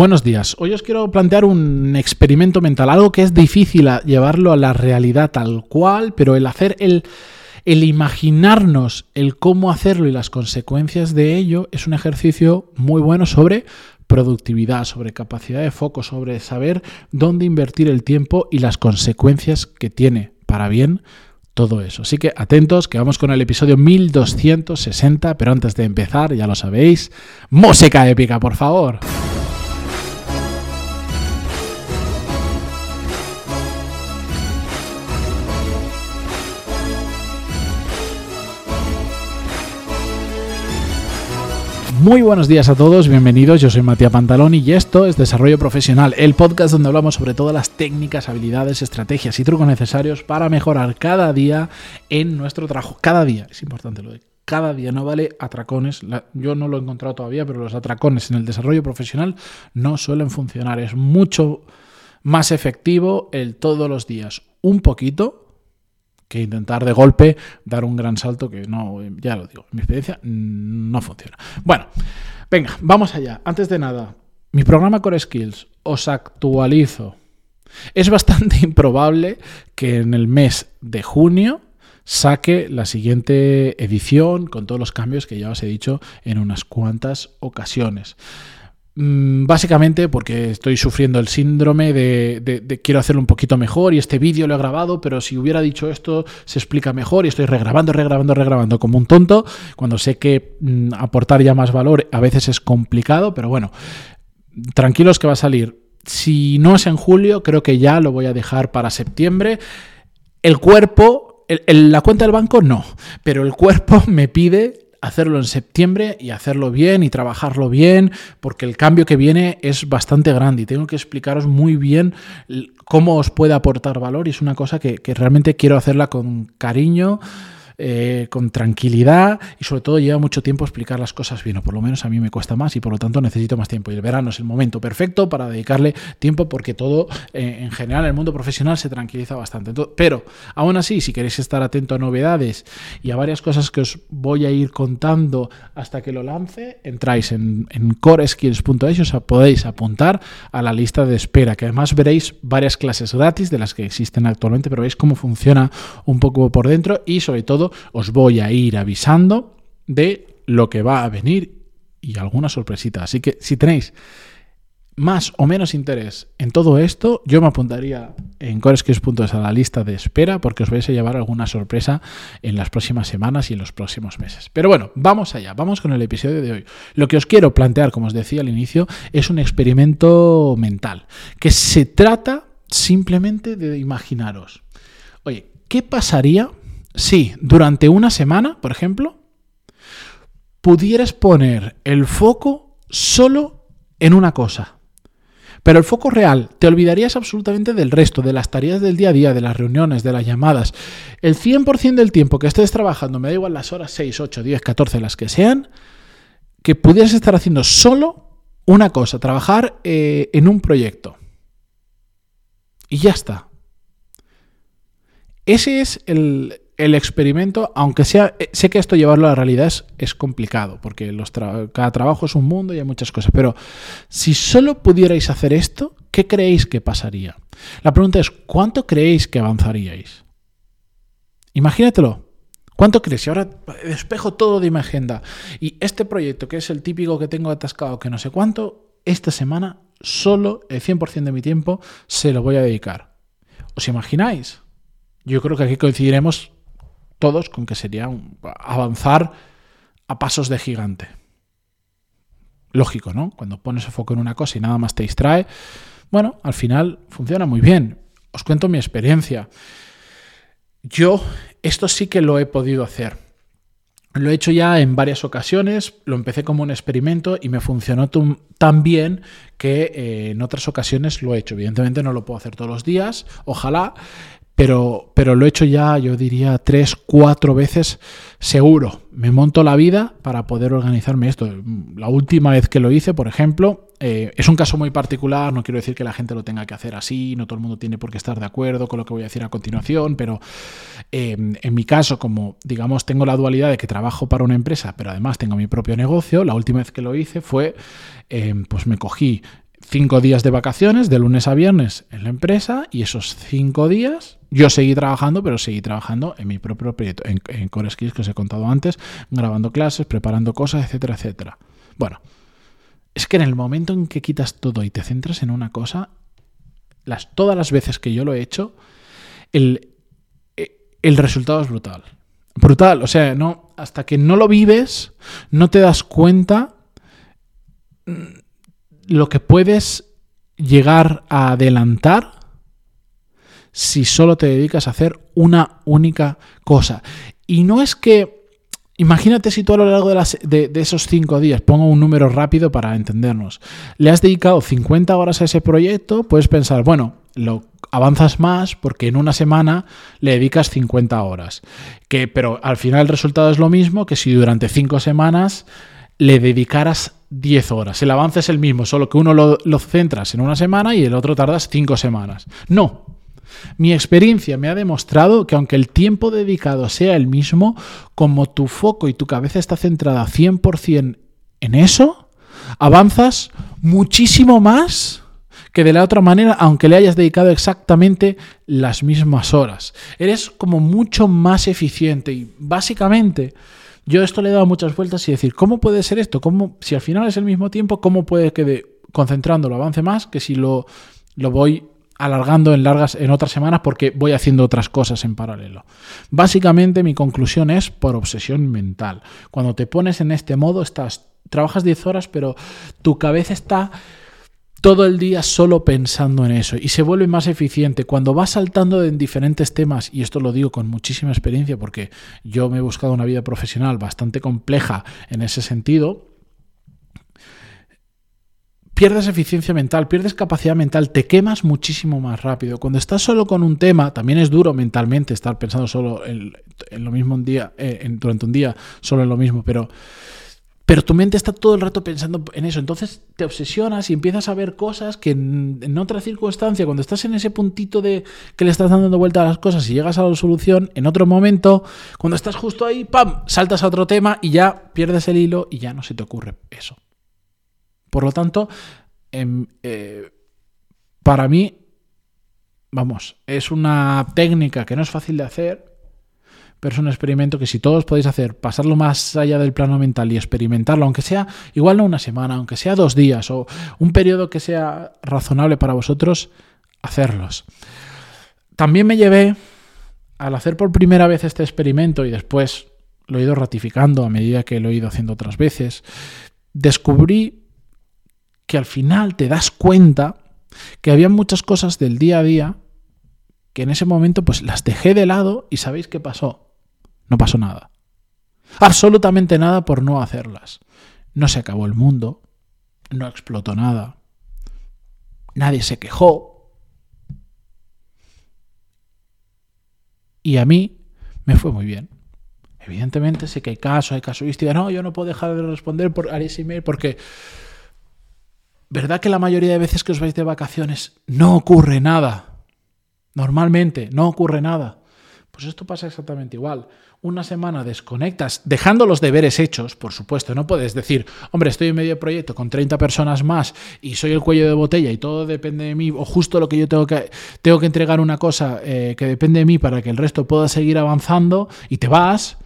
Buenos días. Hoy os quiero plantear un experimento mental, algo que es difícil llevarlo a la realidad tal cual, pero el hacer el, el imaginarnos el cómo hacerlo y las consecuencias de ello es un ejercicio muy bueno sobre productividad, sobre capacidad de foco, sobre saber dónde invertir el tiempo y las consecuencias que tiene para bien todo eso. Así que atentos, que vamos con el episodio 1260, pero antes de empezar, ya lo sabéis, música épica, por favor. Muy buenos días a todos, bienvenidos. Yo soy Matías Pantaloni y esto es Desarrollo Profesional, el podcast donde hablamos sobre todas las técnicas, habilidades, estrategias y trucos necesarios para mejorar cada día en nuestro trabajo. Cada día, es importante lo de cada día, no vale atracones. yo no lo he encontrado todavía, pero los atracones en el desarrollo profesional no suelen funcionar. Es mucho más efectivo el todos los días un poquito que intentar de golpe dar un gran salto que no, ya lo digo, en mi experiencia no funciona. Bueno, venga, vamos allá. Antes de nada, mi programa Core Skills os actualizo. Es bastante improbable que en el mes de junio saque la siguiente edición con todos los cambios que ya os he dicho en unas cuantas ocasiones. Mm, básicamente porque estoy sufriendo el síndrome de, quiero hacerlo un poquito mejor y este vídeo lo he grabado, pero si hubiera dicho esto se explica mejor y estoy regrabando, regrabando, regrabando como un tonto, cuando sé que mm, aportar ya más valor a veces es complicado, pero bueno, tranquilos que va a salir. Si no es en julio, creo que ya lo voy a dejar para septiembre. El cuerpo, la cuenta del banco no, pero el cuerpo me pide hacerlo en septiembre y hacerlo bien y trabajarlo bien, porque el cambio que viene es bastante grande y tengo que explicaros muy bien cómo os puede aportar valor y es una cosa que, que realmente quiero hacerla con cariño eh, con tranquilidad y sobre todo lleva mucho tiempo explicar las cosas bien, o por lo menos a mí me cuesta más y por lo tanto necesito más tiempo. Y el verano es el momento perfecto para dedicarle tiempo porque todo eh, en general el mundo profesional se tranquiliza bastante. pero aún así, si queréis estar atento a novedades y a varias cosas que os voy a ir contando hasta que lo lance, entráis en, en coreskills.es os podéis apuntar a la lista de espera, que además veréis varias clases gratis de las que existen actualmente, pero veis cómo funciona un poco por dentro y sobre todo os voy a ir avisando de lo que va a venir y alguna sorpresita. Así que si tenéis más o menos interés en todo esto, yo me apuntaría en coreskills.es a la lista de espera porque os vais a llevar alguna sorpresa en las próximas semanas y en los próximos meses. Pero bueno, vamos allá, vamos con el episodio de hoy. Lo que os quiero plantear, como os decía al inicio, es un experimento mental, que se trata simplemente de imaginaros, oye, ¿qué pasaría si durante una semana, por ejemplo, pudieras poner el foco solo en una cosa. Pero el foco real, te olvidarías absolutamente del resto, de las tareas del día a día, de las reuniones, de las llamadas. El 100% del tiempo que estés trabajando, me da igual las horas 6, 8, 10, 14, las que sean, que pudieras estar haciendo solo una cosa, trabajar eh, en un proyecto. Y ya está. Ese es el, el experimento, aunque sea, eh, sé que esto llevarlo a la realidad es, complicado, porque cada trabajo es un mundo y hay muchas cosas, pero si solo pudierais hacer esto, ¿qué creéis que pasaría? La pregunta es, ¿cuánto creéis que avanzaríais? Imagínatelo. ¿Cuánto crees? Y ahora despejo todo de mi agenda. Y este proyecto, que es el típico que tengo atascado, que no sé cuánto, esta semana solo el 100% de mi tiempo se lo voy a dedicar. ¿Os imagináis? Yo creo que aquí coincidiremos todos con que sería avanzar a pasos de gigante. Lógico, ¿no? Cuando pones el foco en una cosa y nada más te distrae, bueno, al final funciona muy bien. Os cuento mi experiencia. Yo esto sí que lo he podido hacer. Lo he hecho ya en varias ocasiones, lo empecé como un experimento y me funcionó tan bien que eh, en otras ocasiones lo he hecho. Evidentemente no lo puedo hacer todos los días, ojalá, pero, pero lo he hecho ya, yo diría, tres, cuatro veces seguro. Me monto la vida para poder organizarme esto. La última vez que lo hice, por ejemplo, eh, es un caso muy particular, no quiero decir que la gente lo tenga que hacer así, no todo el mundo tiene por qué estar de acuerdo con lo que voy a decir a continuación, pero em, en mi caso, como digamos tengo la dualidad de que trabajo para una empresa, pero además tengo mi propio negocio, la última vez que lo hice fue, em, pues me cogí cinco días de vacaciones, de lunes a viernes en la empresa, y esos cinco días yo seguí trabajando, pero seguí trabajando en mi propio proyecto, en, en Core Skills que os he contado antes, grabando clases, preparando cosas, etcétera, etcétera. Bueno, es que en el momento en que quitas todo y te centras en una cosa, las, todas las veces que yo lo he hecho, el, el resultado es brutal. Brutal, o sea, no, hasta que no lo vives, no te das cuenta lo que puedes llegar a adelantar si solo te dedicas a hacer una única cosa. Y no es que, imagínate si tú a lo largo de, de, esos cinco días, pongo un número rápido para entendernos, le has dedicado 50 horas a ese proyecto, puedes pensar, bueno, lo avanzas más porque en una semana le dedicas 50 horas. Que, pero al final el resultado es lo mismo que si durante cinco semanas le dedicaras 10 horas. El avance es el mismo, solo que uno lo, lo centras en una semana y el otro tardas 5 semanas. No. Mi experiencia me ha demostrado que aunque el tiempo dedicado sea el mismo, como tu foco y tu cabeza está centrada 100% en eso, avanzas muchísimo más que de la otra manera, aunque le hayas dedicado exactamente las mismas horas. Eres como mucho más eficiente y básicamente yo esto le he dado muchas vueltas y decir, ¿cómo puede ser esto? ¿Cómo, si al final es el mismo tiempo, ¿cómo puede que concentrándolo avance más que si lo, lo voy alargando en largas en otras semanas porque voy haciendo otras cosas en paralelo. Básicamente mi conclusión es por obsesión mental. Cuando te pones en este modo estás trabajas 10 horas, pero tu cabeza está todo el día solo pensando en eso y se vuelve más eficiente cuando vas saltando en diferentes temas y esto lo digo con muchísima experiencia porque yo me he buscado una vida profesional bastante compleja en ese sentido pierdes eficiencia mental, pierdes capacidad mental, te quemas muchísimo más rápido. Cuando estás solo con un tema, también es duro mentalmente estar pensando solo en, lo mismo día, eh, durante un día, solo en lo mismo, pero pero tu mente está todo el rato pensando en eso. Entonces te obsesionas y empiezas a ver cosas que en, otra circunstancia, cuando estás en ese puntito de que le estás dando vuelta a las cosas y llegas a la solución, en otro momento, cuando estás justo ahí, ¡pam! saltas a otro tema y ya pierdes el hilo y ya no se te ocurre eso. Por lo tanto, em, eh, para mí, vamos, es una técnica que no es fácil de hacer, pero es un experimento que si todos podéis hacer, pasarlo más allá del plano mental y experimentarlo, aunque sea igual no una semana, aunque sea dos días o un periodo que sea razonable para vosotros, hacerlos. También me llevé, al hacer por primera vez este experimento y después lo he ido ratificando a medida que lo he ido haciendo otras veces, descubrí que al final te das cuenta que había muchas cosas del día a día que en ese momento pues las dejé de lado y sabéis qué pasó no pasó nada. Absolutamente nada por no hacerlas. No se acabó el mundo, no explotó nada, nadie se quejó. Y a mí me fue muy bien. Evidentemente sé que hay casos, hay casuística. No, yo no puedo dejar de responder por ese email porque... ¿Verdad que la mayoría de veces que os vais de vacaciones no ocurre nada? Normalmente no ocurre nada. Pues esto pasa exactamente igual una semana desconectas, dejando los deberes hechos, por supuesto, no puedes decir, hombre, estoy en medio proyecto con 30 personas más y soy el cuello de botella y todo depende de mí, o justo lo que yo tengo que, tengo que entregar una cosa eh, que depende de mí para que el resto pueda seguir avanzando y te vas,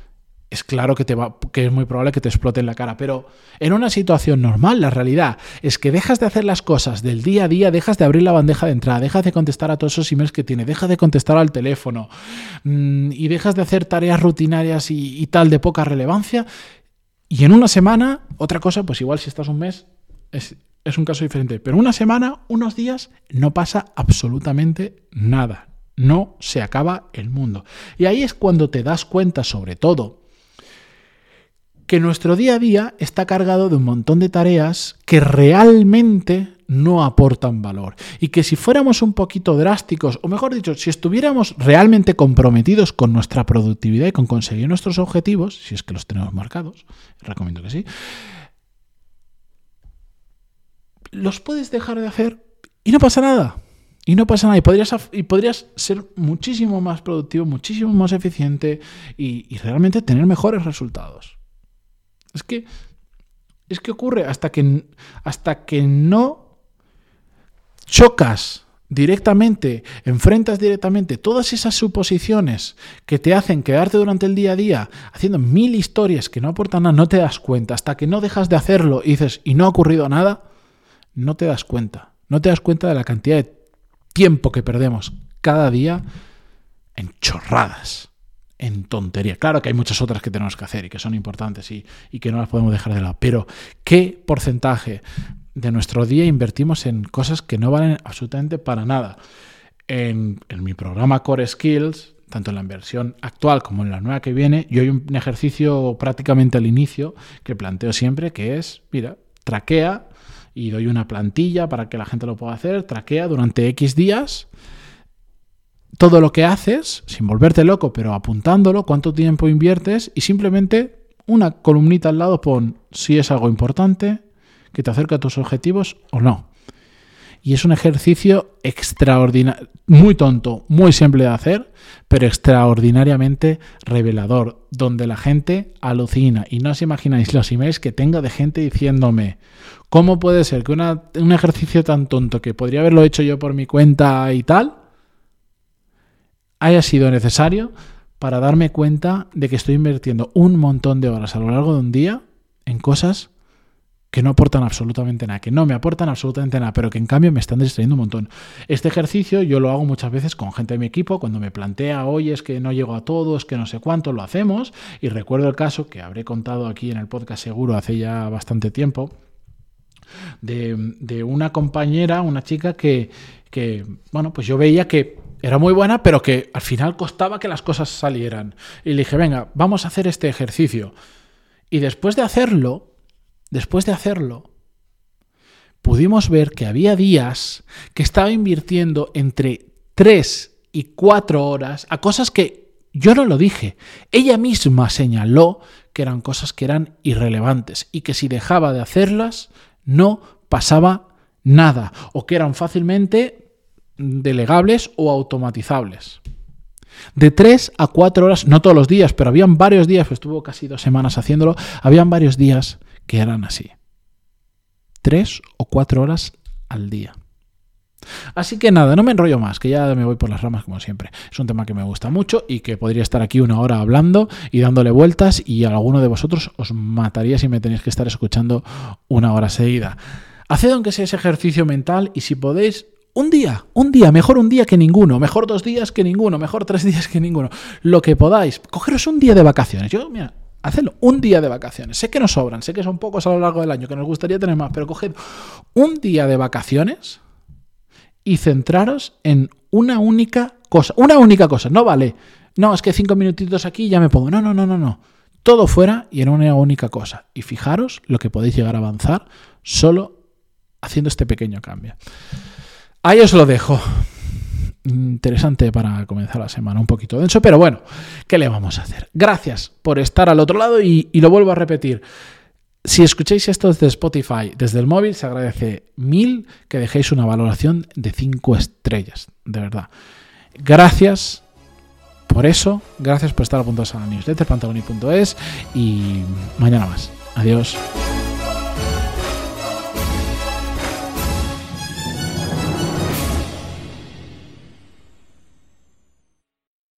es claro que, te va, que es muy probable que te explote en la cara. Pero en una situación normal, la realidad es que dejas de hacer las cosas del día a día, dejas de abrir la bandeja de entrada, dejas de contestar a todos esos emails que tiene, dejas de contestar al teléfono mm, y dejas de hacer tareas rutinarias y, tal de poca relevancia. Y en una semana, otra cosa, pues igual si estás un mes, es, es un caso diferente. Pero una semana, unos días, no pasa absolutamente nada. No se acaba el mundo. Y ahí es cuando te das cuenta, sobre todo, que nuestro día a día está cargado de un montón de tareas que realmente no aportan valor. Y que si fuéramos un poquito drásticos, o mejor dicho, si estuviéramos realmente comprometidos con nuestra productividad y con conseguir nuestros objetivos, si es que los tenemos marcados, recomiendo que sí, los puedes dejar de hacer y no pasa nada. Y no pasa nada. Y podrías, y podrías ser muchísimo más productivo, muchísimo más eficiente y realmente tener mejores resultados. Es que, es que ocurre hasta que, hasta que no chocas directamente, enfrentas directamente todas esas suposiciones que te hacen quedarte durante el día a día haciendo mil historias que no aportan nada, no te das cuenta. Hasta que no dejas de hacerlo y dices, y no ha ocurrido nada, no te das cuenta. No te das cuenta de la cantidad de tiempo que perdemos cada día en chorradas, en tontería. Claro que hay muchas otras que tenemos que hacer y que son importantes y, y que no las podemos dejar de lado. Pero, ¿qué porcentaje de nuestro día invertimos en cosas que no valen absolutamente para nada. En, mi programa Core Skills, tanto en la versión actual como en la nueva que viene, yo hay un ejercicio prácticamente al inicio que planteo siempre, que es, mira, traquea y doy una plantilla para que la gente lo pueda hacer, traquea durante X días todo lo que haces, sin volverte loco, pero apuntándolo, cuánto tiempo inviertes y simplemente una columnita al lado pon si es algo importante, que te acerca a tus objetivos o no. Y es un ejercicio extraordinario, muy tonto, muy simple de hacer, pero extraordinariamente revelador, donde la gente alucina. Y no os imagináis los emails que tengo de gente diciéndome, ¿cómo puede ser que un ejercicio tan tonto que podría haberlo hecho yo por mi cuenta y tal, haya sido necesario para darme cuenta de que estoy invirtiendo un montón de horas a lo largo de un día en cosas que no aportan absolutamente nada, que no me aportan absolutamente nada, pero que en cambio me están distrayendo un montón. Este ejercicio yo lo hago muchas veces con gente de mi equipo, cuando me plantea, oye, es que no llego a todos, que no sé cuánto, lo hacemos. Y recuerdo el caso que habré contado aquí en el podcast seguro hace ya bastante tiempo, de, una compañera, una chica que, que, bueno, pues yo veía que era muy buena, pero que al final costaba que las cosas salieran. Y le dije, venga, vamos a hacer este ejercicio. Y después de hacerlo, después de hacerlo, pudimos ver que había días que estaba invirtiendo entre 3 y 4 horas a cosas que yo no lo dije. Ella misma señaló que eran cosas que eran irrelevantes y que si dejaba de hacerlas no pasaba nada o que eran fácilmente delegables o automatizables. De 3 a 4 horas, no todos los días, pero habían varios días, pues estuvo casi dos semanas haciéndolo, habían varios días que eran así. Tres o cuatro horas al día. Así que nada, no me enrollo más, que ya me voy por las ramas como siempre. Es un tema que me gusta mucho y que podría estar aquí una hora hablando y dándole vueltas y alguno de vosotros os mataría si me tenéis que estar escuchando una hora seguida. Haced aunque sea ese ejercicio mental y si podéis, un día, un día, mejor un día que ninguno, mejor dos días que ninguno, mejor tres días que ninguno, lo que podáis, cogeros un día de vacaciones. Yo, mira, Hacedlo, un día de vacaciones. Sé que nos sobran, sé que son pocos a lo largo del año, que nos gustaría tener más, pero coged un día de vacaciones y centraros en una única cosa. Una única cosa, no vale. No, es que cinco minutitos aquí y ya me pongo. No, no, no, no, no. Todo fuera y en una única cosa. Y fijaros lo que podéis llegar a avanzar solo haciendo este pequeño cambio. Ahí os lo dejo interesante para comenzar la semana, un poquito denso, pero bueno, ¿qué le vamos a hacer? Gracias por estar al otro lado y, lo vuelvo a repetir. Si escucháis esto desde Spotify, desde el móvil, se agradece mil que dejéis una valoración de 5 estrellas, de verdad. Gracias por eso, gracias por estar apuntados a la newsletter pantaloni.es y mañana más. Adiós.